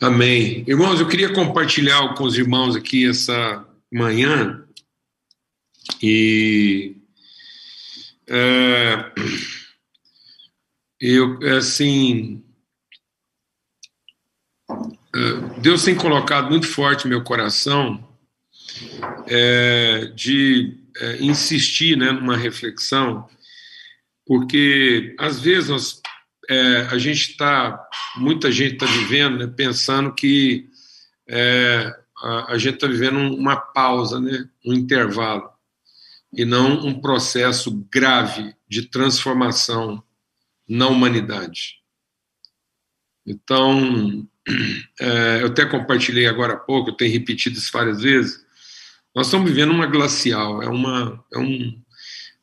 Amém. Irmãos, eu queria compartilhar com os irmãos aqui essa manhã e é, eu assim é, Deus tem colocado muito forte no meu coração é, de é, insistir né, numa reflexão, porque às vezes nós é, a gente está, muita gente está vivendo, né, pensando que é, a, a, gente está vivendo uma pausa, né, um intervalo, e não um processo grave de transformação na humanidade. Então, é, eu até compartilhei agora há pouco, eu tenho repetido isso várias vezes. Nós estamos vivendo uma glacial, é uma, é um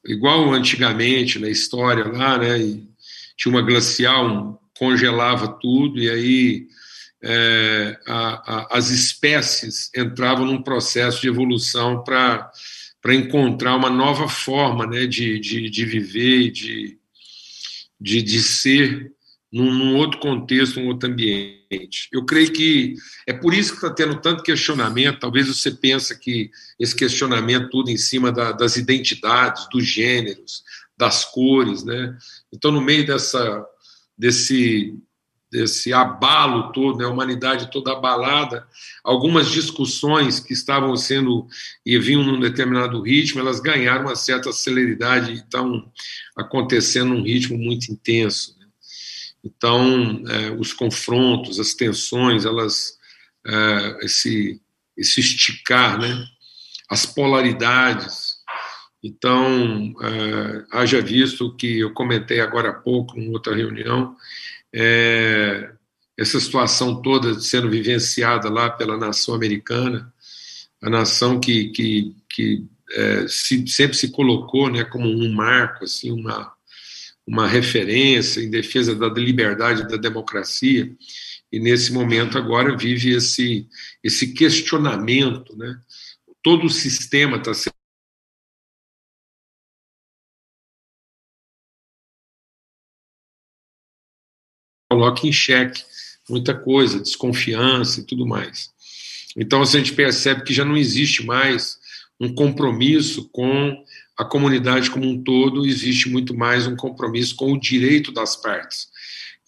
igual antigamente na história lá, né? Tinha uma glacial, congelava tudo, e aí é, a, a, as espécies entravam num processo de evolução para encontrar uma nova forma né, de, de, de viver, de, de, de ser num, num, outro contexto, num outro ambiente. Eu creio que é por isso que está tendo tanto questionamento. Talvez você pense que esse questionamento tudo em cima da, das identidades, dos gêneros, das cores, né? Então, no meio dessa, desse, desse abalo todo, né, a humanidade toda abalada, algumas discussões que estavam sendo e vinham num determinado ritmo, elas ganharam uma certa celeridade e estão acontecendo num ritmo muito intenso. Né? Então, é, os confrontos, as tensões, elas, é, esse, esse esticar, né? as polaridades, então, é, haja visto que eu comentei agora há pouco, em outra reunião, é, essa situação toda sendo vivenciada lá pela nação americana, a nação que, que, que é, se, sempre se colocou né, como um marco, assim, uma, uma referência em defesa da liberdade e da democracia, e nesse momento agora vive esse, esse questionamento, né? todo o sistema está sendo coloca em xeque muita coisa, desconfiança e tudo mais. Então, a gente percebe que já não existe mais um compromisso com a comunidade como um todo, existe muito mais um compromisso com o direito das partes.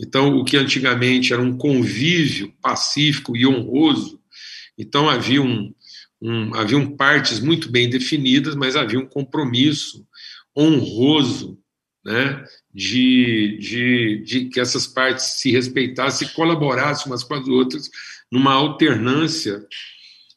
Então, o que antigamente era um convívio pacífico e honroso, então havia um, um haviam partes muito bem definidas, mas havia um compromisso honroso né, de, de, de que essas partes se respeitassem e colaborassem umas com as outras numa alternância,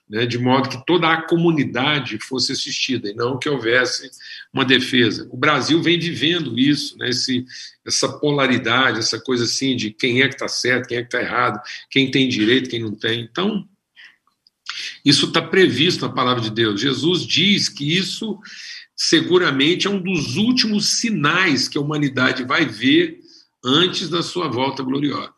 né, de modo que toda a comunidade fosse assistida e não que houvesse uma defesa. O Brasil vem vivendo isso, né, esse, essa polaridade, essa coisa assim de quem é que está certo, quem é que está errado, quem tem direito, quem não tem. Então, isso está previsto na palavra de Deus. Jesus diz que isso seguramente é um dos últimos sinais que a humanidade vai ver antes da sua volta gloriosa.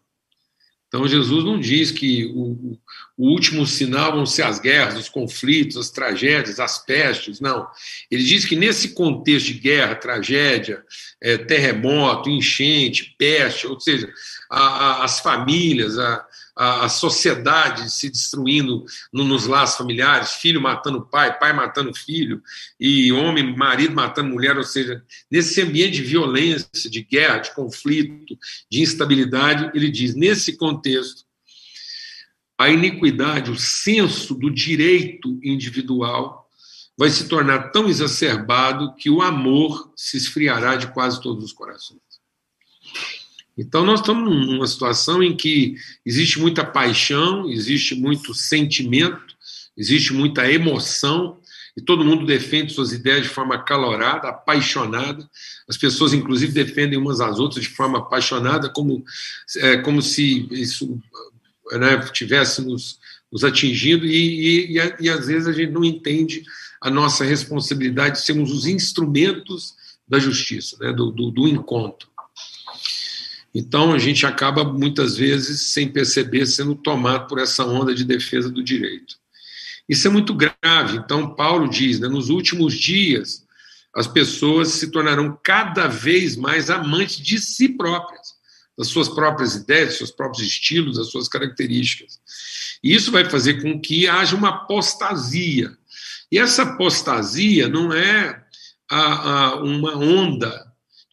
Então, Jesus não diz que o, o, último sinal vão ser as guerras, os conflitos, as tragédias, as pestes, não. Ele diz que nesse contexto de guerra, tragédia, é, terremoto, enchente, peste, ou seja, a, a, as famílias, a, a, a sociedade se destruindo no, nos laços familiares, filho matando pai, pai matando filho, e homem, marido matando mulher, ou seja, nesse ambiente de violência, de guerra, de conflito, de instabilidade, ele diz: nesse contexto, a iniquidade, o senso do direito individual vai se tornar tão exacerbado que o amor se esfriará de quase todos os corações. Então, nós estamos numa situação em que existe muita paixão, existe muito sentimento, existe muita emoção, e todo mundo defende suas ideias de forma calorada, apaixonada. As pessoas, inclusive, defendem umas às outras de forma apaixonada, como, é, como se isso né, tivesse nos, nos atingido, e, e, e, e às vezes a gente não entende a nossa responsabilidade de sermos os instrumentos da justiça, né, do, do, do encontro. Então, a gente acaba, muitas vezes, sem perceber, sendo tomado por essa onda de defesa do direito. Isso é muito grave. Então, Paulo diz: né, nos últimos dias, as pessoas se tornarão cada vez mais amantes de si próprias. das suas próprias ideias, dos seus próprios estilos, das suas características. E isso vai fazer com que haja uma apostasia. E essa apostasia não é a, a, uma onda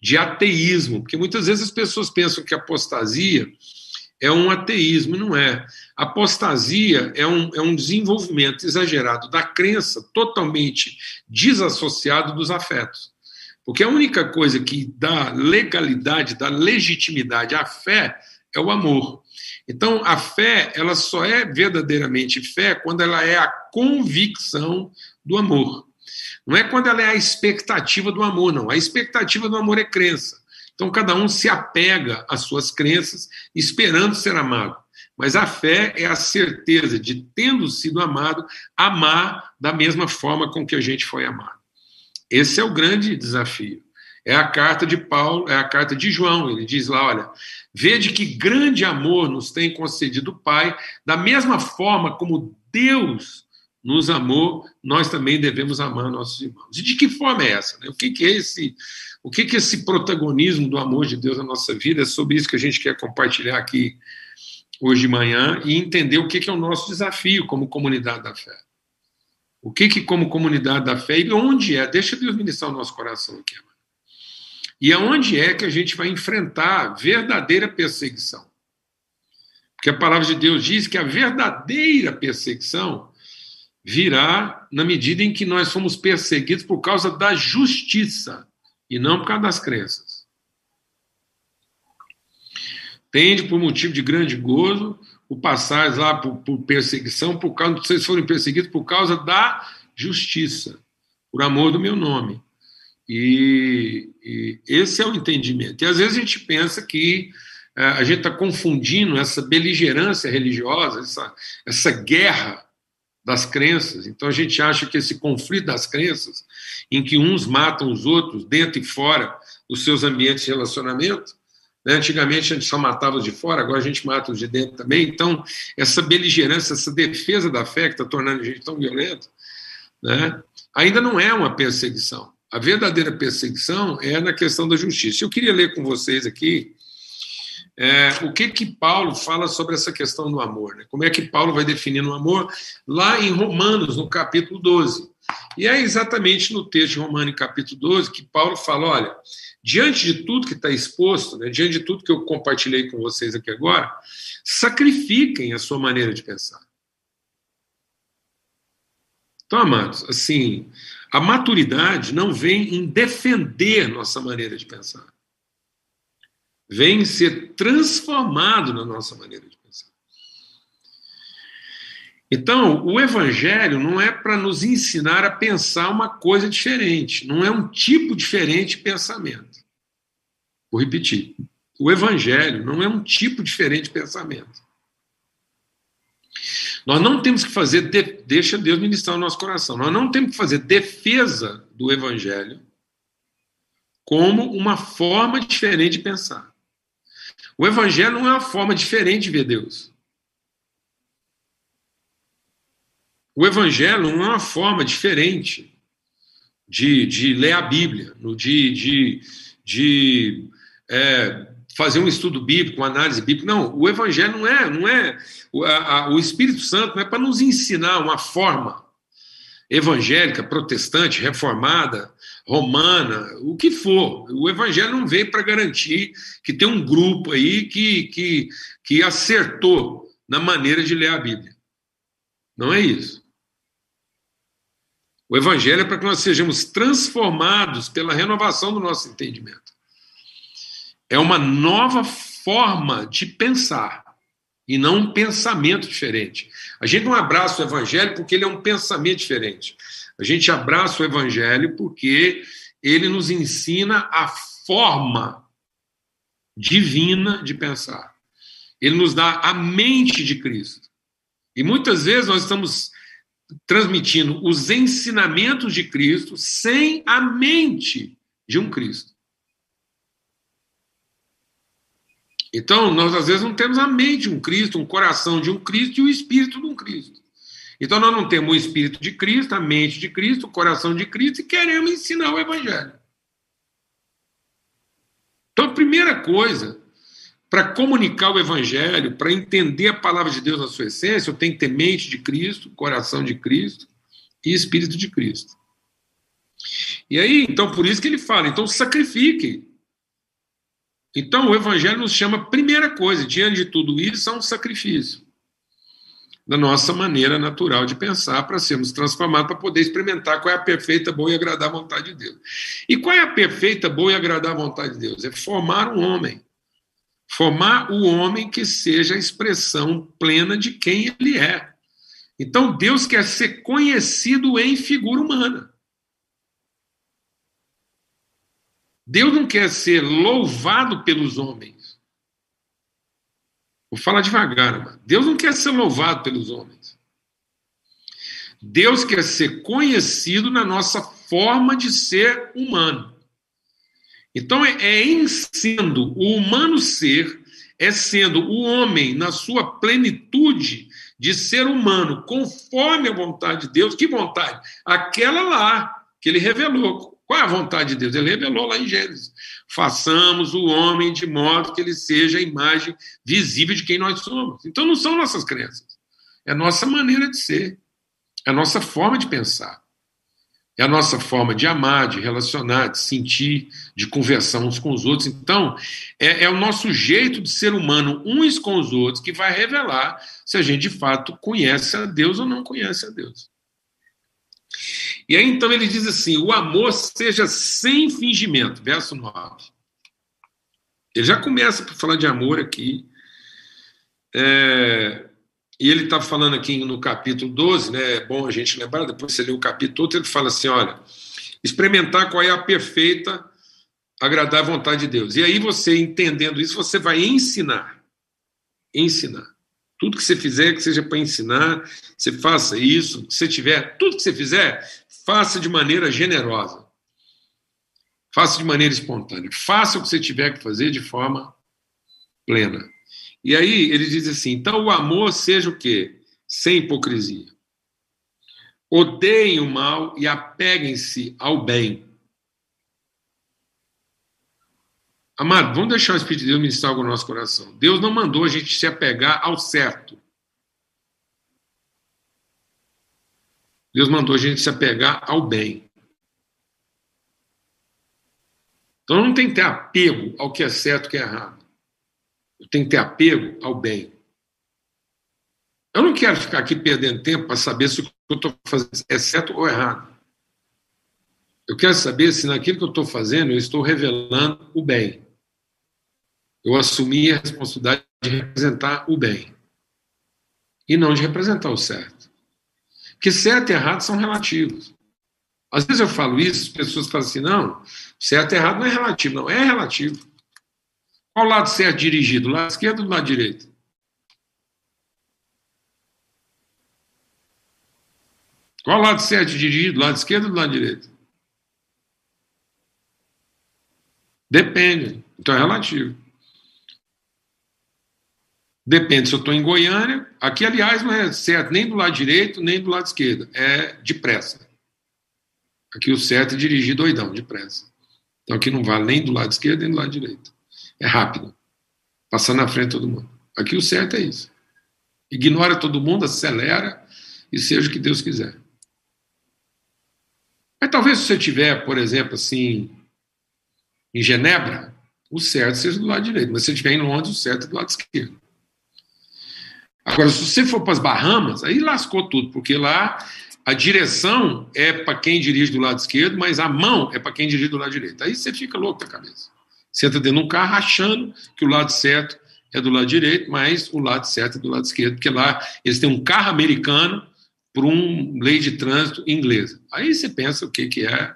de ateísmo, porque muitas vezes as pessoas pensam que apostasia é um ateísmo, não é. Apostasia é um, é um desenvolvimento exagerado da crença totalmente desassociado dos afetos. Porque a única coisa que dá legalidade, dá legitimidade à fé é o amor. Então, a fé, ela só é verdadeiramente fé quando ela é a convicção do amor. Não é quando ela é a expectativa do amor, não. A expectativa do amor é crença. Então, cada um se apega às suas crenças, esperando ser amado. Mas a fé é a certeza de, tendo sido amado, amar da mesma forma com que a gente foi amado. Esse é o grande desafio. É a carta de Paulo, é a carta de João. Ele diz lá: olha, vede que grande amor nos tem concedido o Pai, da mesma forma como Deus nos amou, nós também devemos amar nossos irmãos. E de que forma é essa? Né? O que, que é esse? O que, que é esse protagonismo do amor de Deus na nossa vida? É sobre isso que a gente quer compartilhar aqui hoje de manhã e entender o que, que é o nosso desafio como comunidade da fé. O que, que como comunidade da fé, e onde é? Deixa Deus ministrar o nosso coração aqui, amado. E aonde é que a gente vai enfrentar verdadeira perseguição? Porque a palavra de Deus diz que a verdadeira perseguição virá na medida em que nós somos perseguidos por causa da justiça e não por causa das crenças. Tende por motivo de grande gozo o passar lá por, por, perseguição, por causa, vocês foram perseguidos por causa da justiça, por amor do meu nome. E, e esse é o entendimento. E às vezes a gente pensa que é, a gente está confundindo essa beligerância religiosa, essa, essa guerra das crenças. Então a gente acha que esse conflito das crenças, em que uns matam os outros dentro e fora dos seus ambientes de relacionamento, né? Antigamente a gente só matava os de fora, agora a gente mata os de dentro também. Então, essa beligerância, essa defesa da fé que está tornando a gente tão violento, né? ainda não é uma perseguição. A verdadeira perseguição é na questão da justiça. Eu queria ler com vocês aqui é, o que que Paulo fala sobre essa questão do amor. Né? Como é que Paulo vai definindo o amor lá em Romanos, no capítulo 12. E é exatamente no texto de Romanos, capítulo 12, que Paulo fala: olha, diante de tudo que está exposto, né, diante de tudo que eu compartilhei com vocês aqui agora, sacrifiquem a sua maneira de pensar. Então, amados, assim, a maturidade não vem em defender nossa maneira de pensar. Vem em ser transformado na nossa maneira de pensar. Então, o evangelho não é para nos ensinar a pensar uma coisa diferente, não é um tipo diferente de pensamento. Vou repetir. O evangelho não é um tipo diferente de pensamento. Nós não temos que fazer, de, deixa Deus ministrar o nosso coração, nós não temos que fazer defesa do evangelho como uma forma diferente de pensar. O evangelho não é uma forma diferente de ver Deus. O evangelho não é uma forma diferente de, de ler a Bíblia, de, de, de é, fazer um estudo bíblico, uma análise bíblica. Não, o Evangelho não é, não é o, a, o Espírito Santo não é para nos ensinar uma forma evangélica, protestante, reformada, romana, o que for. O Evangelho não veio para garantir que tem um grupo aí que, que, que acertou na maneira de ler a Bíblia. Não é isso. O Evangelho é para que nós sejamos transformados pela renovação do nosso entendimento. É uma nova forma de pensar e não um pensamento diferente. A gente não abraça o evangelho porque ele é um pensamento diferente. A gente abraça o evangelho porque ele nos ensina a forma divina de pensar. Ele nos dá a mente de Cristo. E muitas vezes nós estamos transmitindo os ensinamentos de Cristo sem a mente de um Cristo. Então, nós às vezes não temos a mente de um Cristo, um coração de um Cristo e o espírito de um Cristo. Então, nós não temos o espírito de Cristo, a mente de Cristo, o coração de Cristo e queremos ensinar o Evangelho. Então, a primeira coisa, para comunicar o Evangelho, para entender a palavra de Deus na sua essência, eu tenho que ter mente de Cristo, coração de Cristo e espírito de Cristo. E aí, então, por isso que ele fala, então sacrifique. Então, o Evangelho nos chama, primeira coisa, diante de tudo isso, a um sacrifício da nossa maneira natural de pensar para sermos transformados, para poder experimentar qual é a perfeita, boa e agradável vontade de Deus. E qual é a perfeita, boa e agradável vontade de Deus? É formar um homem. Formar o homem que seja a expressão plena de quem ele é. Então, Deus quer ser conhecido em figura humana. Deus não quer ser louvado pelos homens. Vou falar devagar, mano. Deus não quer ser louvado pelos homens. Deus quer ser conhecido na nossa forma de ser humano. Então, é, é em sendo o humano ser, é sendo o homem na sua plenitude de ser humano, conforme a vontade de Deus. Que vontade? Aquela lá que ele revelou. Qual é a vontade de Deus? Ele revelou lá em Gênesis. Façamos o homem de modo que ele seja a imagem visível de quem nós somos. Então não são nossas crenças. É a nossa maneira de ser. É a nossa forma de pensar. É a nossa forma de amar, de relacionar, de sentir, de conversar uns com os outros. Então, é, é, o nosso jeito de ser humano uns com os outros que vai revelar se a gente de fato conhece a Deus ou não conhece a Deus. E aí então ele diz assim: o amor seja sem fingimento, verso 9. Ele já começa por falar de amor aqui. É, e ele está falando aqui no capítulo 12, né? É bom a gente lembrar, depois você lê o capítulo todo, ele fala assim: olha, experimentar qual é a perfeita, agradar a vontade de Deus. E aí você, entendendo isso, você vai ensinar. Ensinar. Tudo que você fizer, que seja para ensinar, você faça isso. Se tiver, tudo que você fizer, faça de maneira generosa. Faça de maneira espontânea. Faça o que você tiver que fazer de forma plena. E aí ele diz assim: então o amor seja o quê? Sem hipocrisia. Odeiem o mal e apeguem-se ao bem. Amado, vamos deixar o Espírito de Deus ministrar algo no nosso coração. Deus não mandou a gente se apegar ao certo. Deus mandou a gente se apegar ao bem. Então não tem que ter apego ao que é certo e o que é errado. Eu tenho que ter apego ao bem. Eu não quero ficar aqui perdendo tempo para saber se o que eu estou fazendo é certo ou errado. Eu quero saber se naquilo que eu estou fazendo eu estou revelando o bem. Eu assumi a responsabilidade de representar o bem e não de representar o certo. Porque certo e errado são relativos. Às vezes eu falo isso, as pessoas falam assim: não, certo e errado não é relativo. Não, é relativo. Qual lado certo dirigido? Lado esquerdo ou lado direito? Qual lado certo dirigido? Lado esquerdo ou lado direito? Depende. Então é relativo. Depende se eu estou em Goiânia. Aqui, aliás, não é certo nem do lado direito, nem do lado esquerdo. É depressa. Aqui o certo é dirigir doidão, depressa. Então aqui não vale nem do lado esquerdo, nem do lado direito. É rápido. Passar na frente todo mundo. Aqui o certo é isso. Ignora todo mundo, acelera e seja o que Deus quiser. Mas talvez se você tiver, por exemplo, assim, em Genebra, o certo seja do lado direito. Mas se você estiver em Londres, o certo é do lado esquerdo. Agora, se você for para as Bahamas, aí lascou tudo, porque lá a direção é para quem dirige do lado esquerdo, mas a mão é para quem dirige do lado direito. Aí você fica louco da cabeça. Você entra dentro de um carro achando que o lado certo é do lado direito, mas o lado certo é do lado esquerdo, porque lá eles têm um carro americano por um lei de trânsito inglesa. Aí você pensa o que, que é,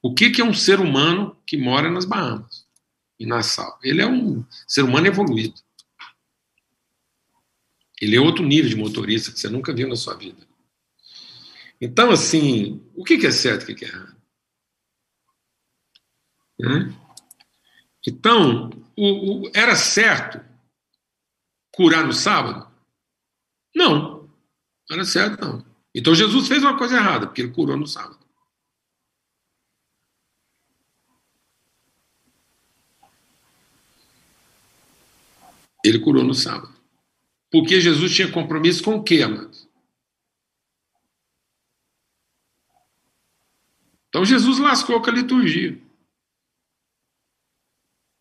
o que, que é um ser humano que mora nas Bahamas, em Nassau. Ele é um ser humano evoluído. Ele é outro nível de motorista que você nunca viu na sua vida. Então, assim, o que é certo e o que é errado? Então, o, o, era certo curar no sábado? Não. Era certo, não. Então Jesus fez uma coisa errada, porque ele curou no sábado. Ele curou no sábado. Porque Jesus tinha compromisso com o quê, amados? Então Jesus lascou com a liturgia.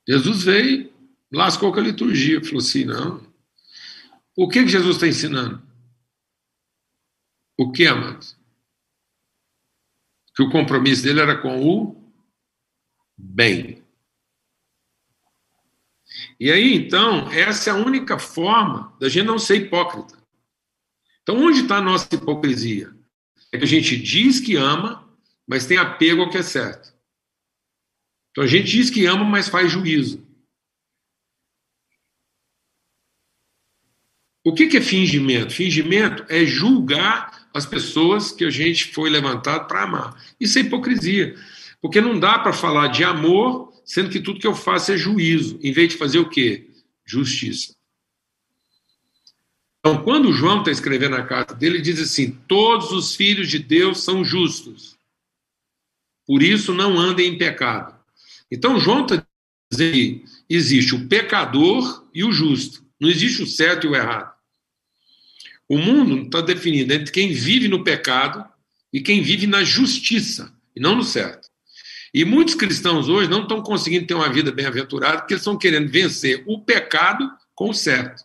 Jesus veio, lascou com a liturgia. Falou assim: não. O que, Jesus está ensinando? O que, amados? Que o compromisso dele era com o bem. E aí, então, essa é a única forma da gente não ser hipócrita. Então, onde está a nossa hipocrisia? É que a gente diz que ama, mas tem apego ao que é certo. Então, a gente diz que ama, mas faz juízo. O que é fingimento? Fingimento é julgar as pessoas que a gente foi levantado para amar. Isso é hipocrisia. Porque não dá para falar de amor sendo que tudo que eu faço é juízo, em vez de fazer o quê? Justiça. Então, quando João está escrevendo a carta dele, ele diz assim: todos os filhos de Deus são justos, por isso não andem em pecado. Então, João está dizendo que existe o pecador e o justo, não existe o certo e o errado. O mundo está definido entre quem vive no pecado e quem vive na justiça, e não no certo. E muitos cristãos hoje não estão conseguindo ter uma vida bem-aventurada porque eles estão querendo vencer o pecado com o certo.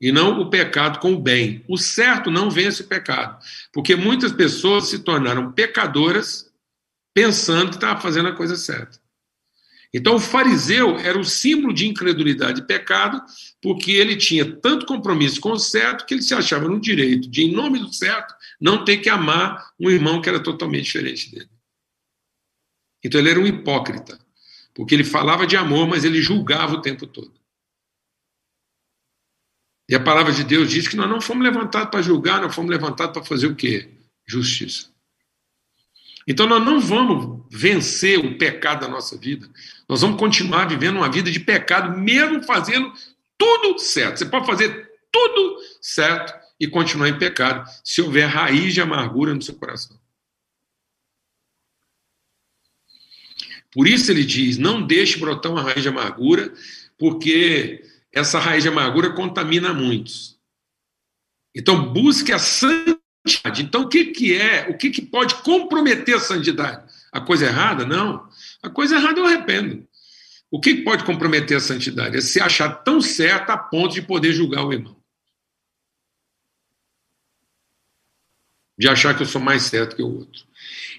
E não o pecado com o bem. O certo não vence o pecado. Porque muitas pessoas se tornaram pecadoras pensando que estavam fazendo a coisa certa. Então, o fariseu era o símbolo de incredulidade e pecado, porque ele tinha tanto compromisso com o certo que ele se achava no direito de, em nome do certo, não ter que amar um irmão que era totalmente diferente dele. Então ele era um hipócrita, porque ele falava de amor, mas ele julgava o tempo todo. E a palavra de Deus diz que nós não fomos levantados para julgar, nós fomos levantados para fazer o quê? Justiça. Então nós não vamos vencer o pecado da nossa vida. Nós vamos continuar vivendo uma vida de pecado, mesmo fazendo tudo certo. Você pode fazer tudo certo e continuar em pecado, se houver raiz de amargura no seu coração. Por isso ele diz: não deixe brotar uma raiz de amargura, porque essa raiz de amargura contamina muitos. Então, busque a santidade. Então, o que, que é? O que, que pode comprometer a santidade? A coisa errada? Não. A coisa errada eu arrependo. O que pode comprometer a santidade? É se achar tão certo a ponto de poder julgar o irmão. De achar que eu sou mais certo que o outro.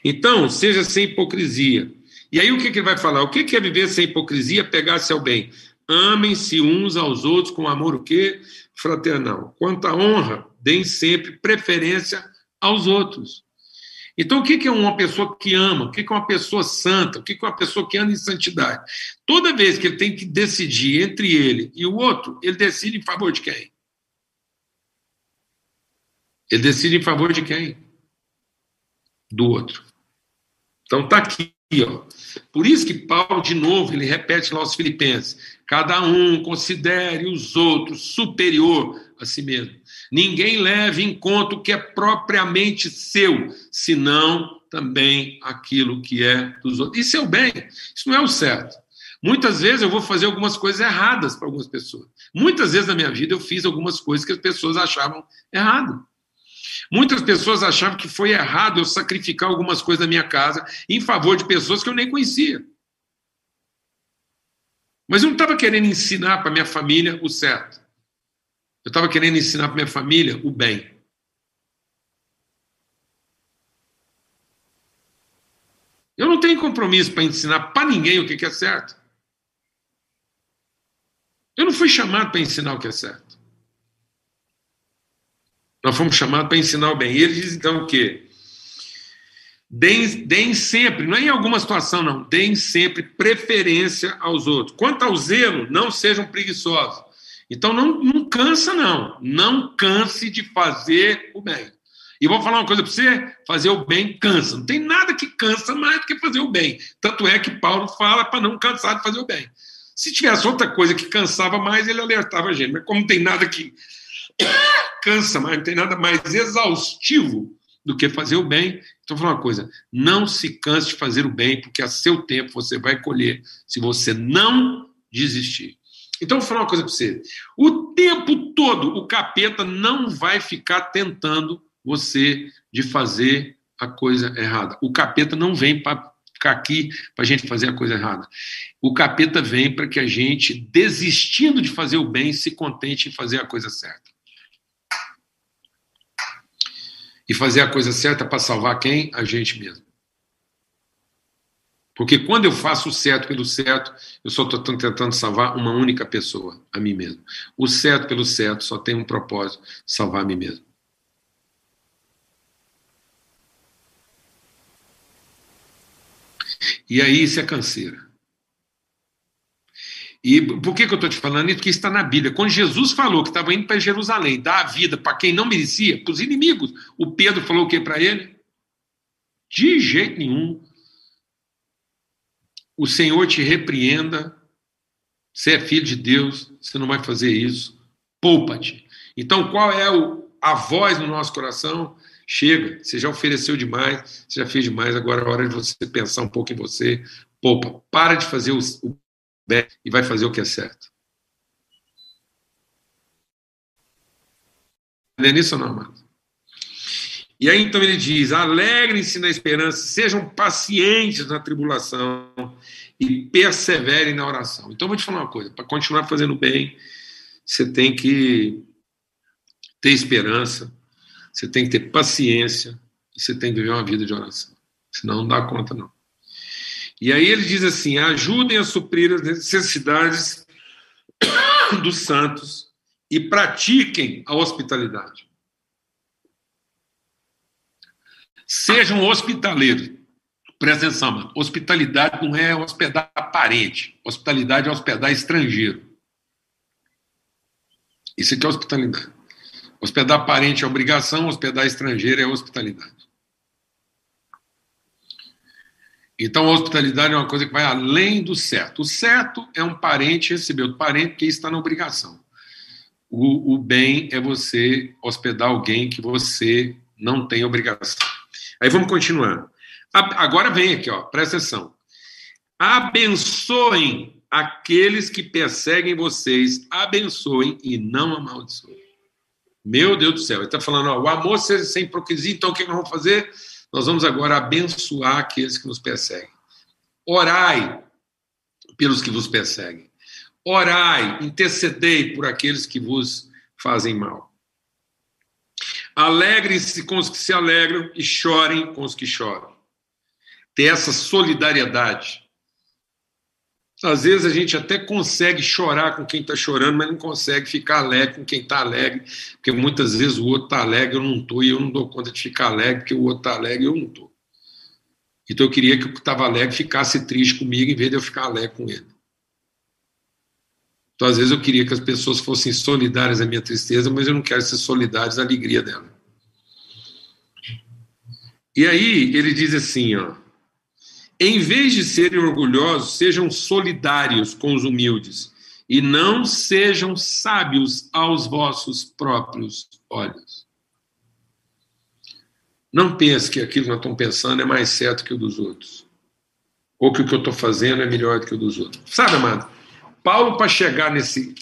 Então, seja sem hipocrisia. E aí o que, que ele vai falar? O que, que é viver sem hipocrisia, pegar-se ao bem? Amem-se uns aos outros com amor o quê? Fraternal. Quanto à honra, deem sempre preferência aos outros. Então, o que é uma pessoa que ama? O que é uma pessoa santa? O que é uma pessoa que anda em santidade? Toda vez que ele tem que decidir entre ele e o outro, ele decide em favor de quem? Ele decide em favor de quem? Do outro. Então, está aqui. Por isso que Paulo, de novo, ele repete lá aos Filipenses: cada um considere os outros superior a si mesmo. Ninguém leve em conta o que é propriamente seu, senão também aquilo que é dos outros. Isso é o bem, isso não é o certo. Muitas vezes eu vou fazer algumas coisas erradas para algumas pessoas. Muitas vezes na minha vida eu fiz algumas coisas que as pessoas achavam errado. Muitas pessoas achavam que foi errado eu sacrificar algumas coisas da minha casa em favor de pessoas que eu nem conhecia. Mas eu não estava querendo ensinar para minha família o certo. Eu estava querendo ensinar para minha família o bem. Eu não tenho compromisso para ensinar para ninguém o que é certo. Eu não fui chamado para ensinar o que é certo. Nós fomos chamados para ensinar o bem. E ele diz então o quê? Deem, deem sempre, não é em alguma situação, não, deem sempre preferência aos outros. Quanto ao zelo, não sejam preguiçosos. Então não, não cansa, não. Não canse de fazer o bem. E vou falar uma coisa para você: fazer o bem cansa. Não tem nada que cansa mais do que fazer o bem. Tanto é que Paulo fala para não cansar de fazer o bem. Se tivesse outra coisa que cansava mais, ele alertava a gente. Mas como não tem nada que cansa mais, não tem nada mais exaustivo do que fazer o bem. Então, vou falar uma coisa: não se canse de fazer o bem, porque a seu tempo você vai colher, se você não desistir. Então, vou falar uma coisa para você. O tempo todo, o capeta não vai ficar tentando você de fazer a coisa errada. O capeta não vem para ficar aqui para a gente fazer a coisa errada. O capeta vem para que a gente, desistindo de fazer o bem, se contente em fazer a coisa certa. E fazer a coisa certa para salvar quem? A gente mesmo. Porque quando eu faço o certo pelo certo, eu só estou tentando salvar uma única pessoa, a mim mesmo. O certo pelo certo só tem um propósito: salvar a mim mesmo. E aí isso é canseira. E por que, que eu estou te falando isso? Porque está na Bíblia. Quando Jesus falou que estava indo para Jerusalém, dar a vida para quem não merecia, para os inimigos, o Pedro falou o que para ele? De jeito nenhum. O Senhor te repreenda. Você é filho de Deus, você não vai fazer isso. Poupa-te. Então, qual é o, a voz no nosso coração? Chega, você já ofereceu demais, você já fez demais, agora é hora de você pensar um pouco em você. Poupa, para de fazer o, o bem e vai fazer o que é certo. Entendeu nisso ou não, amado? E aí então ele diz: alegrem-se na esperança, sejam pacientes na tribulação e perseverem na oração. Então vou te falar uma coisa: para continuar fazendo bem, você tem que ter esperança, você tem que ter paciência e você tem que viver uma vida de oração. Senão não dá conta, não. E aí ele diz assim: ajudem a suprir as necessidades dos santos e pratiquem a hospitalidade. Sejam hospitaleiros. Presta atenção, mano. Hospitalidade não é hospedar parente. Hospitalidade é hospedar estrangeiro. Isso aqui é hospitalidade. Hospedar parente é obrigação, hospedar estrangeiro é hospitalidade. Então, a hospitalidade é uma coisa que vai além do certo. O certo é um parente receber outro parente, que está na obrigação. O, o bem é você hospedar alguém que você não tem obrigação. Aí vamos continuar. Agora vem aqui, ó, presta atenção. Abençoem aqueles que perseguem vocês, abençoem e não amaldiçoem. Meu Deus do céu, ele está falando, ó, o amor sem hipocrisia, então o que nós vamos fazer? Nós vamos agora abençoar aqueles que nos perseguem. Orai pelos que vos perseguem. Orai, intercedei por aqueles que vos fazem mal. Alegrem-se com os que se alegram e chorem com os que choram. Ter essa solidariedade às vezes a gente até consegue chorar com quem está chorando, mas não consegue ficar alegre com quem está alegre, porque muitas vezes o outro está alegre, eu não estou, e eu não dou conta de ficar alegre, porque o outro está alegre eu não estou. Então eu queria que o que estava alegre ficasse triste comigo, em vez de eu ficar alegre com ele. Então, às vezes, eu queria que as pessoas fossem solidárias à minha tristeza, mas eu não quero ser solidários à alegria dela. E aí, ele diz assim, ó. Em vez de serem orgulhosos, sejam solidários com os humildes e não sejam sábios aos vossos próprios olhos. Não pense que aquilo que nós estamos pensando é mais certo que o dos outros. Ou que o que eu estou fazendo é melhor do que o dos outros. Sabe, amado? Paulo, para chegar nesse.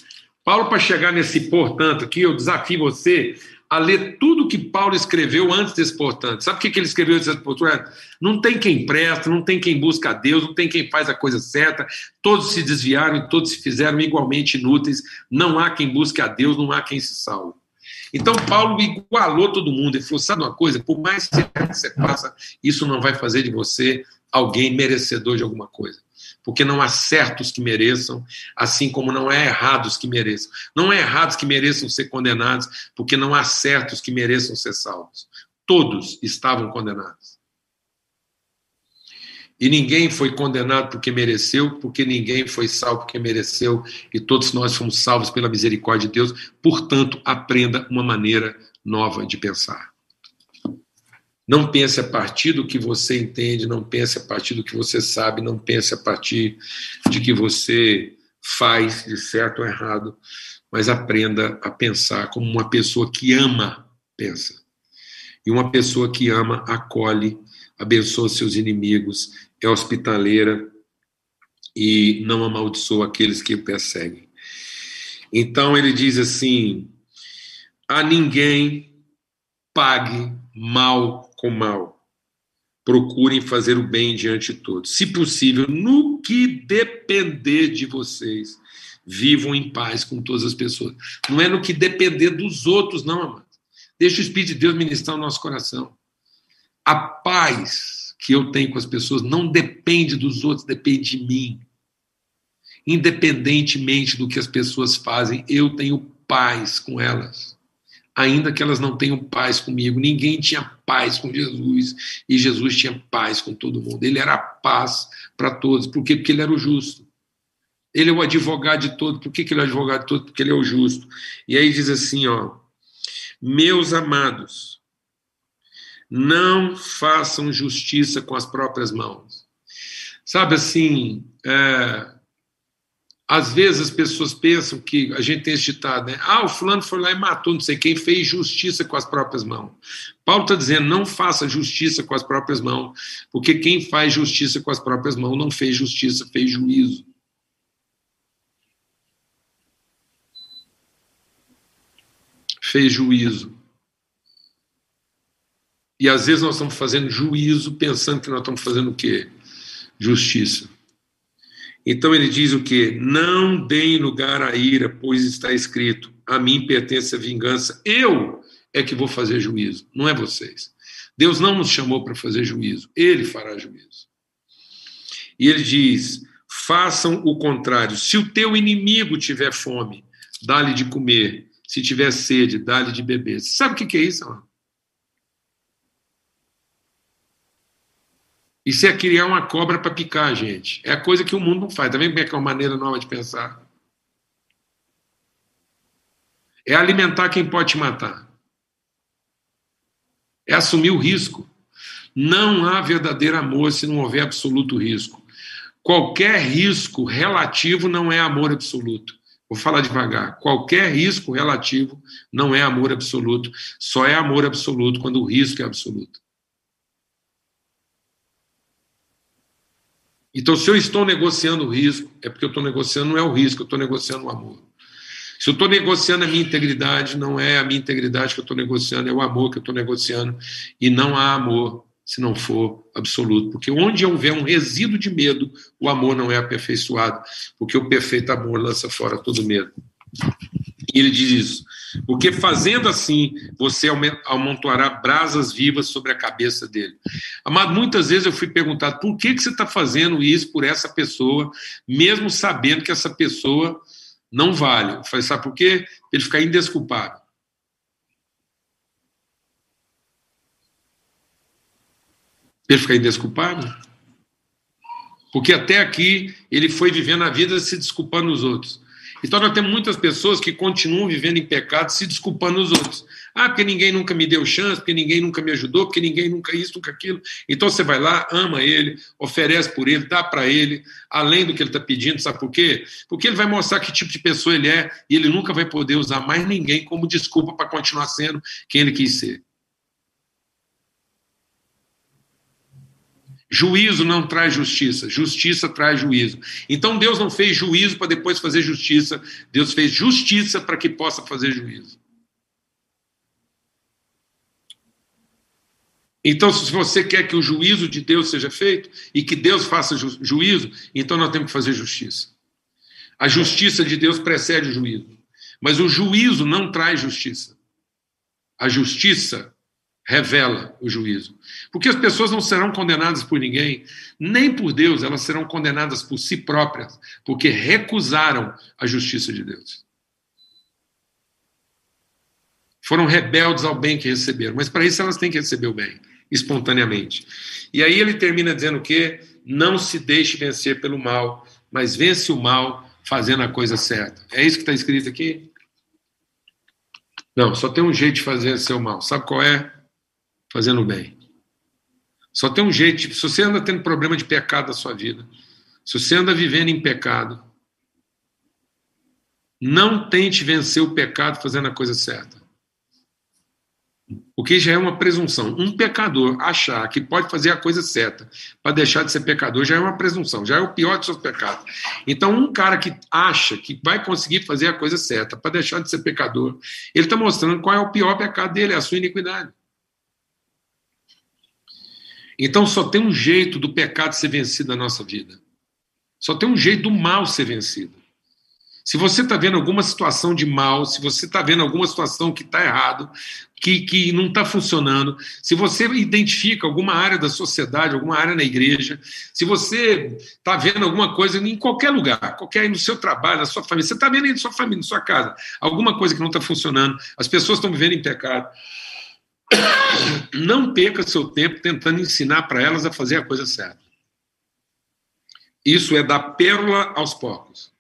Paulo, para chegar nesse portanto aqui, eu desafio você a ler tudo que Paulo escreveu antes desse portanto. Sabe o que, ele escreveu antes desse portanto? Não tem quem presta, não tem quem busca a Deus, não tem quem faz a coisa certa, todos se desviaram e todos se fizeram igualmente inúteis, não há quem busque a Deus, não há quem se salve. Então Paulo igualou todo mundo e falou: sabe uma coisa, por mais que você faça, isso não vai fazer de você alguém merecedor de alguma coisa porque não há certos que mereçam, assim como não há errados que mereçam. Não há errados que mereçam ser condenados, porque não há certos que mereçam ser salvos. Todos estavam condenados. E ninguém foi condenado porque mereceu, porque ninguém foi salvo porque mereceu, e todos nós fomos salvos pela misericórdia de Deus. Portanto, aprenda uma maneira nova de pensar. Não pense a partir do que você entende, não pense a partir do que você sabe, não pense a partir de que você faz de certo ou errado, mas aprenda a pensar como uma pessoa que ama pensa. E uma pessoa que ama acolhe, abençoa seus inimigos, é hospitaleira e não amaldiçoa aqueles que o perseguem. Então ele diz assim: a ninguém pague mal com mal. Procurem fazer o bem diante de todos. Se possível, no que depender de vocês, vivam em paz com todas as pessoas. Não é no que depender dos outros, não, amado. Deixa o Espírito de Deus ministrar o nosso coração. A paz que eu tenho com as pessoas não depende dos outros, depende de mim. Independentemente do que as pessoas fazem, eu tenho paz com elas. Ainda que elas não tenham paz comigo. Ninguém tinha paz com Jesus e Jesus tinha paz com todo mundo. Ele era a paz para todos. Por quê? Porque ele era o justo. Ele é o advogado de todos. Por que, que ele é o advogado de todos? Porque ele é o justo. E aí diz assim, ó. Meus amados, não façam justiça com as próprias mãos. Sabe assim, é, às vezes as pessoas pensam que a gente tem esse ditado, né? Ah, o fulano foi lá e matou não sei quem, fez justiça com as próprias mãos. Paulo está dizendo, não faça justiça com as próprias mãos, porque quem faz justiça com as próprias mãos não fez justiça, fez juízo. Fez juízo. E às vezes nós estamos fazendo juízo pensando que nós estamos fazendo o quê? Justiça. Então ele diz o que? Não deem lugar à ira, pois está escrito: a mim pertence a vingança, eu é que vou fazer juízo, não é vocês. Deus não nos chamou para fazer juízo, ele fará juízo. E ele diz: façam o contrário. Se o teu inimigo tiver fome, dá-lhe de comer. Se tiver sede, dá-lhe de beber. Sabe o que é isso? Mano? Isso é criar uma cobra para picar, gente. É a coisa que o mundo não faz. Tá vendo como é que é uma maneira nova de pensar? É alimentar quem pode te matar. É assumir o risco. Não há verdadeiro amor se não houver absoluto risco. Qualquer risco relativo não é amor absoluto. Vou falar devagar. Qualquer risco relativo não é amor absoluto. Só é amor absoluto quando o risco é absoluto. Então, se eu estou negociando o risco, é porque eu estou negociando não é o risco, eu estou negociando o amor. Se eu estou negociando a minha integridade, não é a minha integridade que eu estou negociando, é o amor que eu estou negociando. E não há amor se não for absoluto. Porque onde houver um resíduo de medo, o amor não é aperfeiçoado. Porque o perfeito amor lança fora todo medo. E ele diz isso. Porque fazendo assim, você amontoará brasas vivas sobre a cabeça dele. Amado, muitas vezes eu fui perguntado por que, que você está fazendo isso por essa pessoa, mesmo sabendo que essa pessoa não vale. Eu falei, sabe por quê? Ele ficar indesculpável. Ele ficar indesculpável? Porque até aqui ele foi vivendo a vida se desculpando nos outros. Então nós temos muitas pessoas que continuam vivendo em pecado, se desculpando nos outros. Ah, porque ninguém nunca me deu chance, porque ninguém nunca me ajudou, porque ninguém nunca isso, nunca aquilo. Então você vai lá, ama ele, oferece por ele, dá para ele, além do que ele está pedindo, sabe por quê? Porque ele vai mostrar que tipo de pessoa ele é e ele nunca vai poder usar mais ninguém como desculpa para continuar sendo quem ele quis ser. Juízo não traz justiça, justiça traz juízo. Então Deus não fez juízo para depois fazer justiça, Deus fez justiça para que possa fazer juízo. Então, se você quer que o juízo de Deus seja feito e que Deus faça ju juízo, então nós temos que fazer justiça. A justiça de Deus precede o juízo. Mas o juízo não traz justiça. A justiça revela o juízo. Porque as pessoas não serão condenadas por ninguém, nem por Deus, elas serão condenadas por si próprias, porque recusaram a justiça de Deus. Foram rebeldes ao bem que receberam, mas para isso elas têm que receber o bem, espontaneamente. E aí ele termina dizendo que não se deixe vencer pelo mal, mas vence o mal fazendo a coisa certa. É isso que está escrito aqui? Não, só tem um jeito de fazer seu mal. Sabe qual é? Fazendo bem. Só tem um jeito. Se você anda tendo problema de pecado na sua vida, se você anda vivendo em pecado, não tente vencer o pecado fazendo a coisa certa. Porque já é uma presunção. Um pecador achar que pode fazer a coisa certa para deixar de ser pecador já é uma presunção, já é o pior dos seus pecados. Então, um cara que acha que vai conseguir fazer a coisa certa para deixar de ser pecador, ele está mostrando qual é o pior pecado dele, é a sua iniquidade. Então, só tem um jeito do pecado ser vencido na nossa vida. Só tem um jeito do mal ser vencido. Se você está vendo alguma situação de mal, se você está vendo alguma situação que está errado, que, que não está funcionando, se você identifica alguma área da sociedade, alguma área na igreja, se você está vendo alguma coisa em qualquer lugar, qualquer no seu trabalho, na sua família, você está vendo aí na sua família, na sua casa, alguma coisa que não está funcionando, as pessoas estão vivendo em pecado. Não perca seu tempo tentando ensinar para elas a fazer a coisa certa. Isso é dar pérola aos porcos.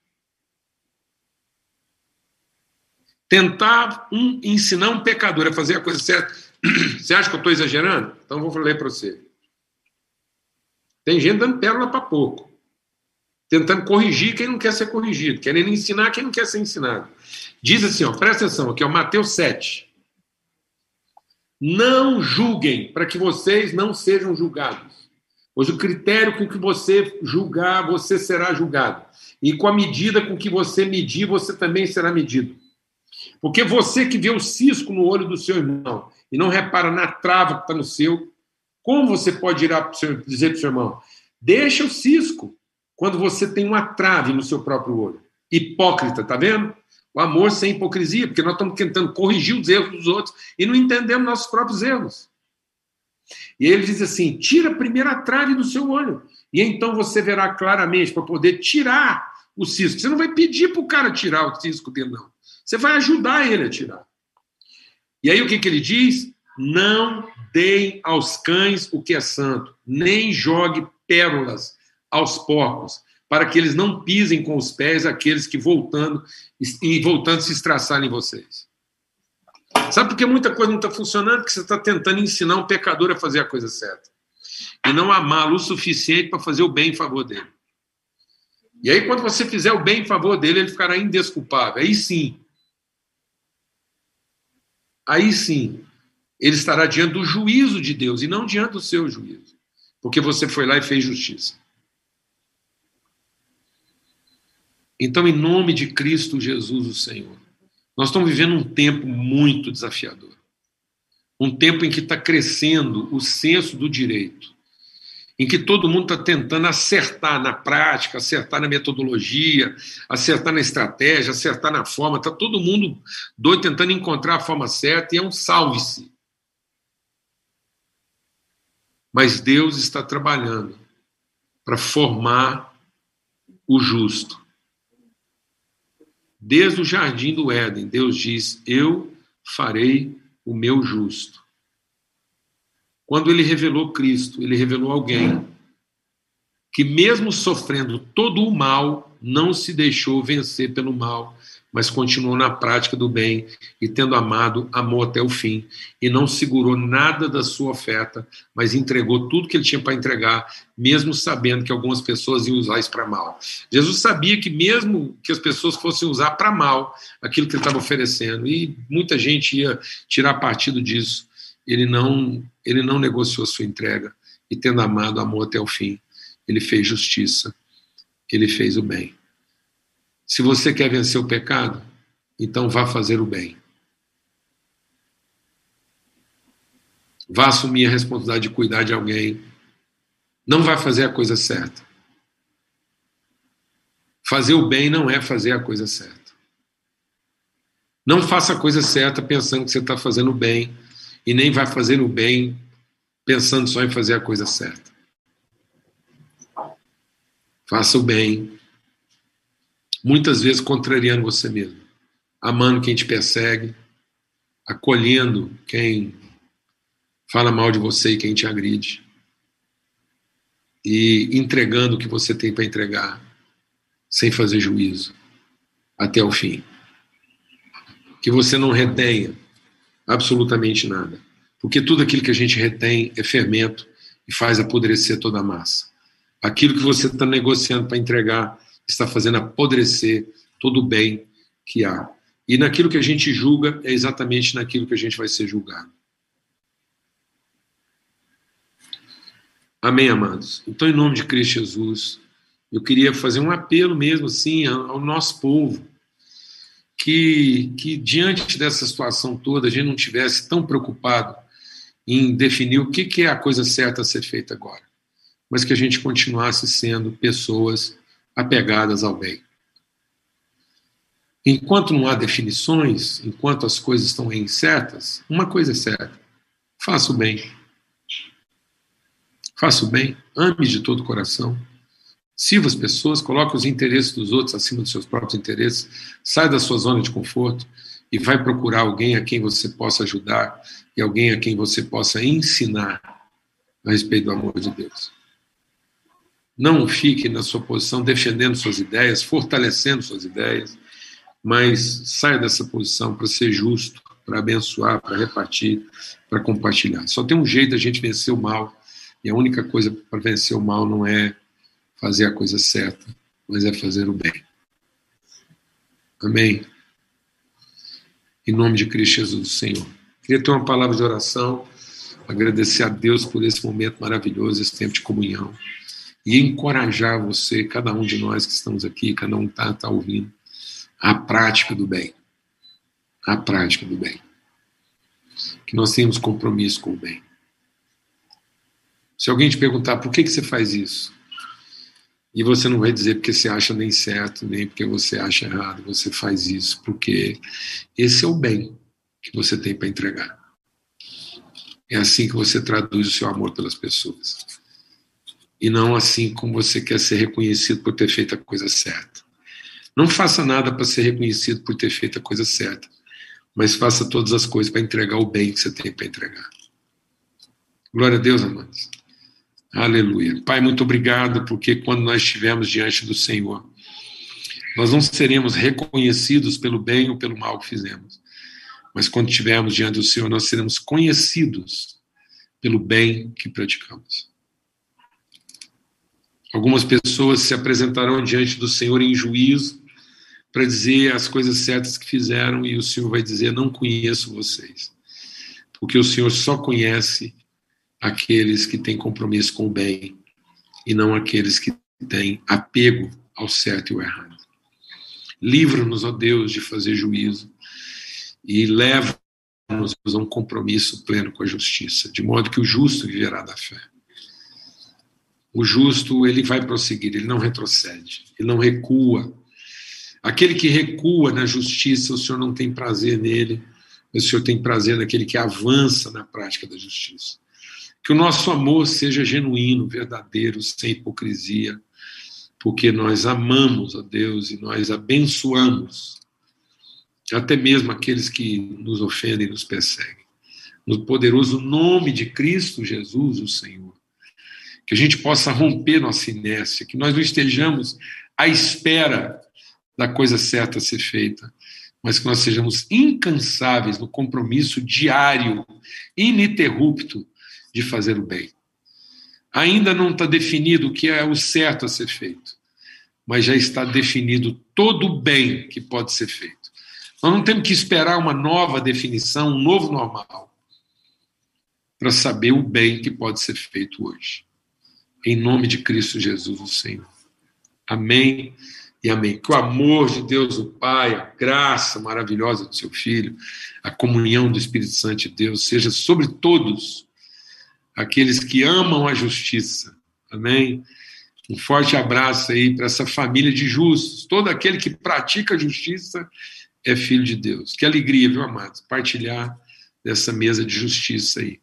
Tentar um, ensinar um pecador a fazer a coisa certa. Você acha que eu estou exagerando? Então vou ler para você. Tem gente dando pérola para pouco. Tentando corrigir quem não quer ser corrigido. Querendo ensinar quem não quer ser ensinado. Diz assim, ó, presta atenção, aqui, ó, Mateus 7. Não julguem, para que vocês não sejam julgados. Pois o critério com que você julgar, você será julgado. E com a medida com que você medir, você também será medido. Porque você que vê o cisco no olho do seu irmão e não repara na trava que está no seu, como você pode ir seu, dizer para o seu irmão? Deixa o cisco quando você tem uma trave no seu próprio olho. Hipócrita, tá vendo? Amor sem hipocrisia, porque nós estamos tentando corrigir os erros dos outros e não entendemos nossos próprios erros. E ele diz assim: tira a primeira trave do seu olho, e então você verá claramente para poder tirar o cisco. Você não vai pedir para o cara tirar o cisco dele, não. Você vai ajudar ele a tirar. E aí o que, que ele diz? Não deem aos cães o que é santo, nem jogue pérolas aos porcos, para que eles não pisem com os pés aqueles que voltando e voltando se estraçarem em vocês. Sabe por que muita coisa não está funcionando? Porque você está tentando ensinar um pecador a fazer a coisa certa. E não amá-lo o suficiente para fazer o bem em favor dele. E aí, quando você fizer o bem em favor dele, ele ficará indesculpável. Aí sim, aí sim ele estará diante do juízo de Deus e não diante do seu juízo, porque você foi lá e fez justiça. Então, em nome de Cristo Jesus, o Senhor, nós estamos vivendo um tempo muito desafiador. Um tempo em que está crescendo o senso do direito em que todo mundo está tentando acertar na prática, acertar na metodologia, acertar na estratégia, acertar na forma. Está todo mundo doido tentando encontrar a forma certa e é um salve-se. Mas Deus está trabalhando para formar o justo. Desde o jardim do Éden, Deus diz: Eu farei o meu justo. Quando ele revelou Cristo, ele revelou alguém que, mesmo sofrendo todo o mal, não se deixou vencer pelo mal, mas continuou na prática do bem e, tendo amado, amou até o fim. E não segurou nada da sua oferta, mas entregou tudo que ele tinha para entregar, mesmo sabendo que algumas pessoas iam usar isso para mal. Jesus sabia que, mesmo que as pessoas fossem usar para mal aquilo que ele estava oferecendo, e muita gente ia tirar partido disso, ele não, ele não negociou sua entrega e, tendo amado, amou até o fim. Ele fez justiça, ele fez o bem. Se você quer vencer o pecado, então vá fazer o bem. Vá assumir a responsabilidade de cuidar de alguém. Não vai fazer a coisa certa. Fazer o bem não é fazer a coisa certa. Não faça a coisa certa pensando que você está fazendo bem e nem vai fazer o bem pensando só em fazer a coisa certa. Faça o bem, muitas vezes contrariando você mesmo, amando quem te persegue, acolhendo quem fala mal de você e quem te agride, e entregando o que você tem para entregar, sem fazer juízo, até o fim. Que você não retenha absolutamente nada. Porque tudo aquilo que a gente retém é fermento e faz apodrecer toda a massa. Aquilo que você está negociando para entregar está fazendo apodrecer todo o bem que há. E naquilo que a gente julga, é exatamente naquilo que a gente vai ser julgado. Amém, amados? Então, em nome de Cristo Jesus, eu queria fazer um apelo mesmo, assim, ao nosso povo, que, que diante dessa situação toda, a gente não tivesse tão preocupado em definir o que, que é a coisa certa a ser feita agora, mas que a gente continuasse sendo pessoas apegadas ao bem. Enquanto não há definições, enquanto as coisas estão incertas, uma coisa é certa: faça o bem. Faça o bem, ame de todo o coração, sirva as pessoas, coloque os interesses dos outros acima dos seus próprios interesses, saia da sua zona de conforto e vai procurar alguém a quem você possa ajudar e alguém a quem você possa ensinar a respeito do amor de Deus. Não fique na sua posição defendendo suas ideias, fortalecendo suas ideias, mas saia dessa posição para ser justo, para abençoar, para repartir, para compartilhar. Só tem um jeito da gente vencer o mal, e a única coisa para vencer o mal não é fazer a coisa certa, mas é fazer o bem. Amém? Em nome de Cristo Jesus, Senhor. Queria ter uma palavra de oração, agradecer a Deus por esse momento maravilhoso, esse tempo de comunhão, e encorajar você, cada um de nós que estamos aqui, cada um está tá ouvindo, a prática do bem. A prática do bem. Que nós tenhamos compromisso com o bem. Se alguém te perguntar por que, que você faz isso, e você não vai dizer porque você acha nem certo, nem porque você acha errado, você faz isso porque esse é o bem que você tem para entregar. É assim que você traduz o seu amor pelas pessoas. E não assim como você quer ser reconhecido por ter feito a coisa certa. Não faça nada para ser reconhecido por ter feito a coisa certa, mas faça todas as coisas para entregar o bem que você tem para entregar. Glória a Deus, amados. Aleluia. Pai, muito obrigado, porque quando nós estivermos diante do Senhor, nós não seremos reconhecidos pelo bem ou pelo mal que fizemos, mas quando estivermos diante do Senhor, nós seremos conhecidos pelo bem que praticamos. Algumas pessoas se apresentarão diante do Senhor em juízo para dizer as coisas certas que fizeram e o Senhor vai dizer: Não conheço vocês, porque o Senhor só conhece aqueles que têm compromisso com o bem e não aqueles que têm apego ao certo e ao errado. Livra-nos, ó Deus, de fazer juízo e leva-nos a um compromisso pleno com a justiça, de modo que o justo viverá da fé. O justo, ele vai prosseguir, ele não retrocede, ele não recua. Aquele que recua na justiça, o Senhor não tem prazer nele, o Senhor tem prazer naquele que avança na prática da justiça. Que o nosso amor seja genuíno, verdadeiro, sem hipocrisia, porque nós amamos a Deus e nós abençoamos até mesmo aqueles que nos ofendem e nos perseguem. No poderoso nome de Cristo Jesus, o Senhor. Que a gente possa romper nossa inércia, que nós não estejamos à espera da coisa certa a ser feita, mas que nós sejamos incansáveis no compromisso diário, ininterrupto, de fazer o bem. Ainda não está definido o que é o certo a ser feito, mas já está definido todo o bem que pode ser feito. Nós não temos que esperar uma nova definição, um novo normal, para saber o bem que pode ser feito hoje. Em nome de Cristo Jesus, o Senhor. Amém e amém. Que o amor de Deus, o Pai, a graça maravilhosa do seu Filho, a comunhão do Espírito Santo de Deus seja sobre todos aqueles que amam a justiça. Amém? Um forte abraço aí para essa família de justos. Todo aquele que pratica a justiça é filho de Deus. Que alegria, viu, amados? Partilhar dessa mesa de justiça aí.